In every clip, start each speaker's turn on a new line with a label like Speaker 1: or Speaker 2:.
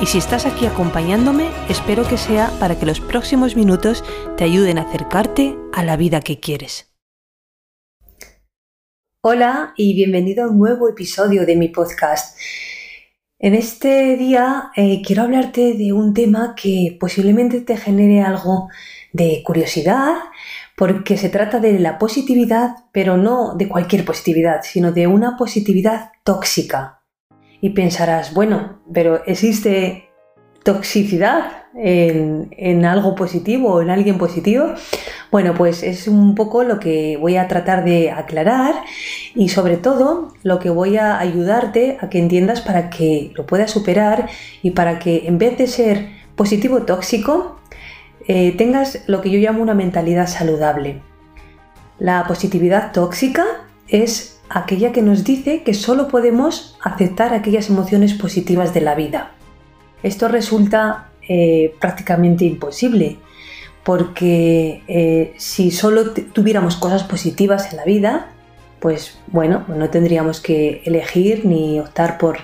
Speaker 1: y si estás aquí acompañándome, espero que sea para que los próximos minutos te ayuden a acercarte a la vida que quieres. Hola y bienvenido a un nuevo episodio de mi podcast. En este día eh, quiero hablarte de un tema que posiblemente te genere algo de curiosidad, porque se trata de la positividad, pero no de cualquier positividad, sino de una positividad tóxica. Y pensarás, bueno, pero ¿existe toxicidad en, algo positivo o en alguien positivo? Bueno, pues es un poco lo que voy a tratar de aclarar y sobre todo lo que voy a ayudarte a que entiendas para que lo puedas superar y para que en vez de ser positivo tóxico, eh, tengas lo que yo llamo una mentalidad saludable. La positividad tóxica es aquella que nos dice que solo podemos aceptar aquellas emociones positivas de la vida. Esto resulta eh, prácticamente imposible, porque eh, si solo tuviéramos cosas positivas en la vida, pues bueno, no tendríamos que elegir ni optar por,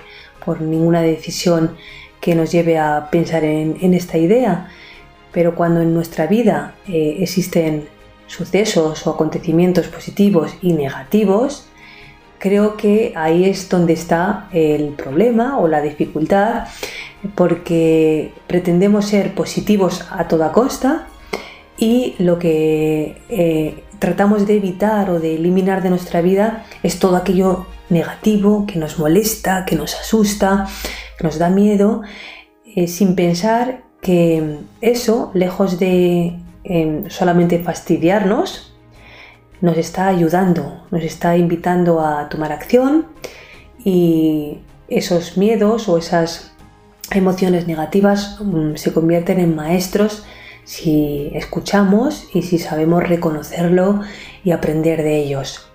Speaker 1: ninguna decisión que nos lleve a pensar en, esta idea. Pero cuando en nuestra vida eh, existen sucesos o acontecimientos positivos y negativos, creo que ahí es donde está el problema o la dificultad, porque pretendemos ser positivos a toda costa y lo que eh, tratamos de evitar o de eliminar de nuestra vida es todo aquello negativo que nos molesta, que nos asusta, que nos da miedo, eh, sin pensar que eso, lejos de em, solamente fastidiarnos, nos está ayudando, nos está invitando a tomar acción y esos miedos o esas emociones negativas mm, se convierten en maestros si escuchamos y si sabemos reconocerlo y aprender de ellos.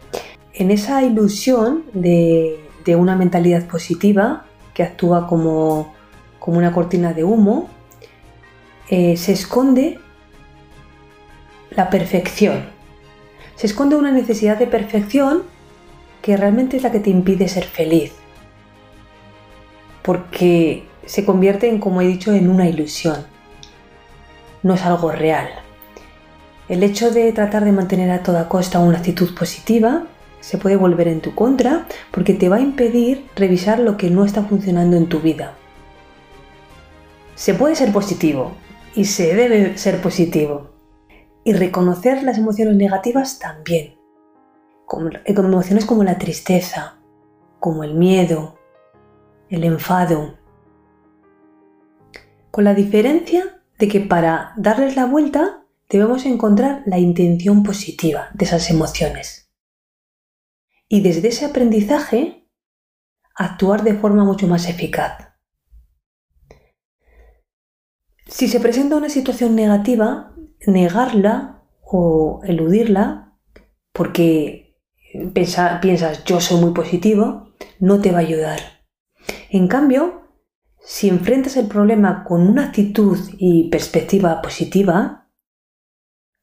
Speaker 1: En esa ilusión de, una mentalidad positiva que actúa como, una cortina de humo, eh, se esconde la perfección se esconde una necesidad de perfección que realmente es la que te impide ser feliz. Porque se convierte en, como he dicho, en una ilusión. No es algo real. El hecho de tratar de mantener a toda costa una actitud positiva se puede volver en tu contra porque te va a impedir revisar lo que no está funcionando en tu vida. Se puede ser positivo y se debe ser positivo, y reconocer las emociones negativas también, con, emociones como la tristeza, como el miedo, el enfado, con la diferencia de que para darles la vuelta debemos encontrar la intención positiva de esas emociones. Y desde ese aprendizaje, actuar de forma mucho más eficaz. Si se presenta una situación negativa, negarla o eludirla porque piensas yo soy muy positivo, no te va a ayudar. En cambio, si enfrentas el problema con una actitud y perspectiva positiva,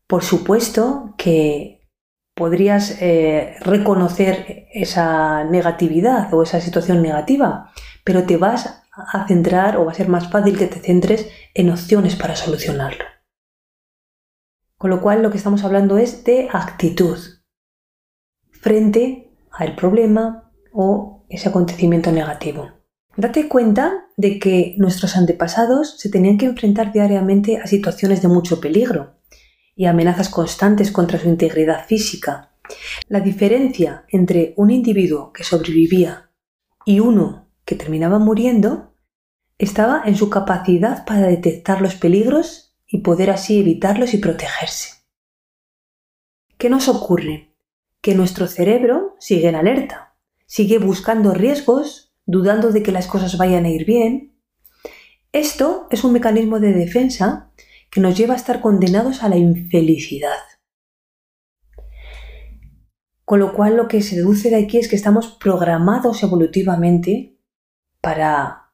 Speaker 1: por supuesto que podrías eh, reconocer esa negatividad o esa situación negativa, pero te vas a centrar o va a ser más fácil que te centres en opciones para solucionarlo. Con lo cual lo que estamos hablando es de actitud frente al problema o ese acontecimiento negativo. Date cuenta de que nuestros antepasados se tenían que enfrentar diariamente a situaciones de mucho peligro y amenazas constantes contra su integridad física. La diferencia entre un individuo que sobrevivía y uno que terminaba muriendo estaba en su capacidad para detectar los peligros y poder así evitarlos y protegerse. ¿Qué nos ocurre? Que nuestro cerebro sigue en alerta, sigue buscando riesgos, dudando de que las cosas vayan a ir bien. Esto es un mecanismo de defensa que nos lleva a estar condenados a la infelicidad. Con lo cual lo que se deduce de aquí es que estamos programados evolutivamente para,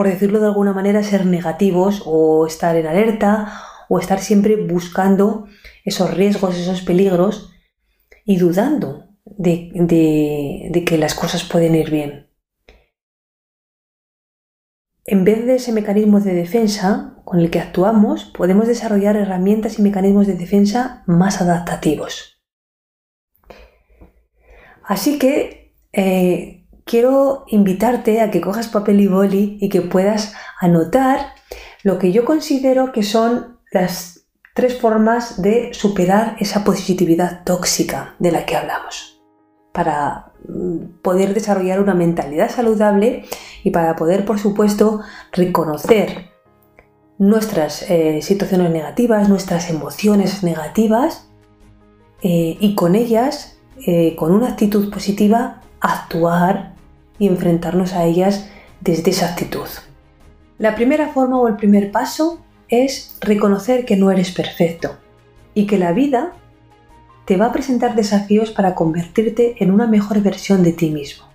Speaker 1: por decirlo de alguna manera, ser negativos o estar en alerta o estar siempre buscando esos riesgos, esos peligros y dudando de, que las cosas pueden ir bien. En vez de ese mecanismo de defensa con el que actuamos, podemos desarrollar herramientas y mecanismos de defensa más adaptativos. Así que eh, quiero invitarte a que cojas papel y boli y que puedas anotar lo que yo considero que son las tres formas de superar esa positividad tóxica de la que hablamos. Para mm, poder desarrollar una mentalidad saludable y para poder, por supuesto, reconocer nuestras eh, situaciones negativas, nuestras emociones negativas eh, y con ellas, eh, con una actitud positiva, actuar y enfrentarnos a ellas desde esa actitud. La primera forma o el primer paso es reconocer que no eres perfecto y que la vida te va a presentar desafíos para convertirte en una mejor versión de ti mismo.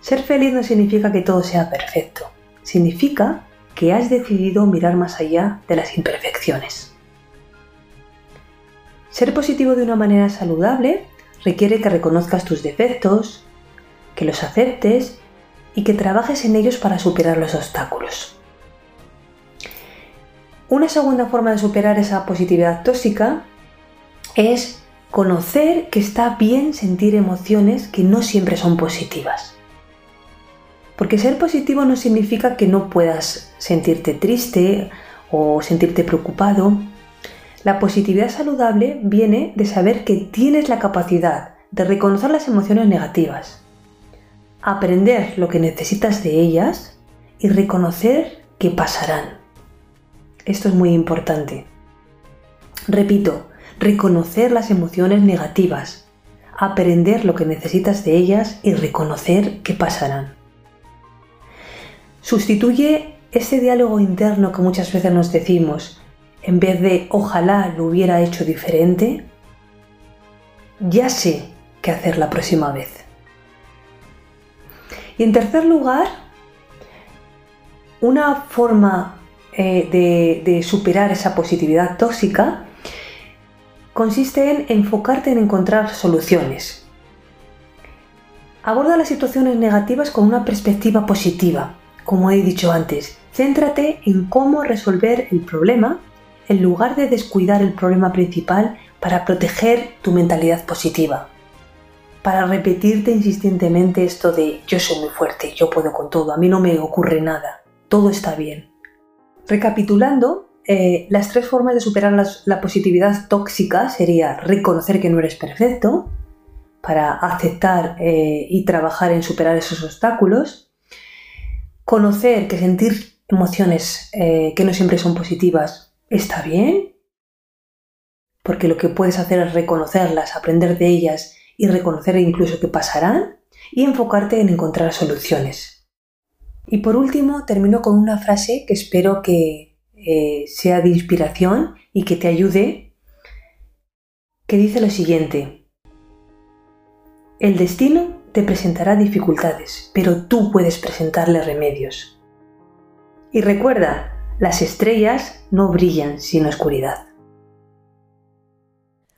Speaker 1: Ser feliz no significa que todo sea perfecto, significa que has decidido mirar más allá de las imperfecciones. Ser positivo de una manera saludable requiere que reconozcas tus defectos, que los aceptes y que trabajes en ellos para superar los obstáculos. Una segunda forma de superar esa positividad tóxica es conocer que está bien sentir emociones que no siempre son positivas. Porque ser positivo no significa que no puedas sentirte triste o sentirte preocupado. La positividad saludable viene de saber que tienes la capacidad de reconocer las emociones negativas, aprender lo que necesitas de ellas y reconocer que pasarán. Esto es muy importante. Repito, reconocer las emociones negativas, aprender lo que necesitas de ellas y reconocer que pasarán. Sustituye ese diálogo interno que muchas veces nos decimos, en vez de ojalá lo hubiera hecho diferente, ya sé qué hacer la próxima vez. Y en tercer lugar, una forma eh, de, de superar esa positividad tóxica consiste en enfocarte en encontrar soluciones. Aborda las situaciones negativas con una perspectiva positiva como he dicho antes, céntrate en cómo resolver el problema en lugar de descuidar el problema principal para proteger tu mentalidad positiva. Para repetirte insistentemente esto de yo soy muy fuerte, yo puedo con todo, a mí no me ocurre nada, todo está bien. Recapitulando, eh, las tres formas de superar la positividad tóxica sería reconocer que no eres perfecto, para aceptar eh, y trabajar en superar esos obstáculos, conocer que sentir emociones eh, que no siempre son positivas está bien, porque lo que puedes hacer es reconocerlas, aprender de ellas y reconocer incluso que pasarán y enfocarte en encontrar soluciones. Y por último, termino con una frase que espero que eh, sea de inspiración y que te ayude, que dice lo siguiente. El destino te presentará dificultades, pero tú puedes presentarle remedios. Y recuerda, las estrellas no brillan sin oscuridad.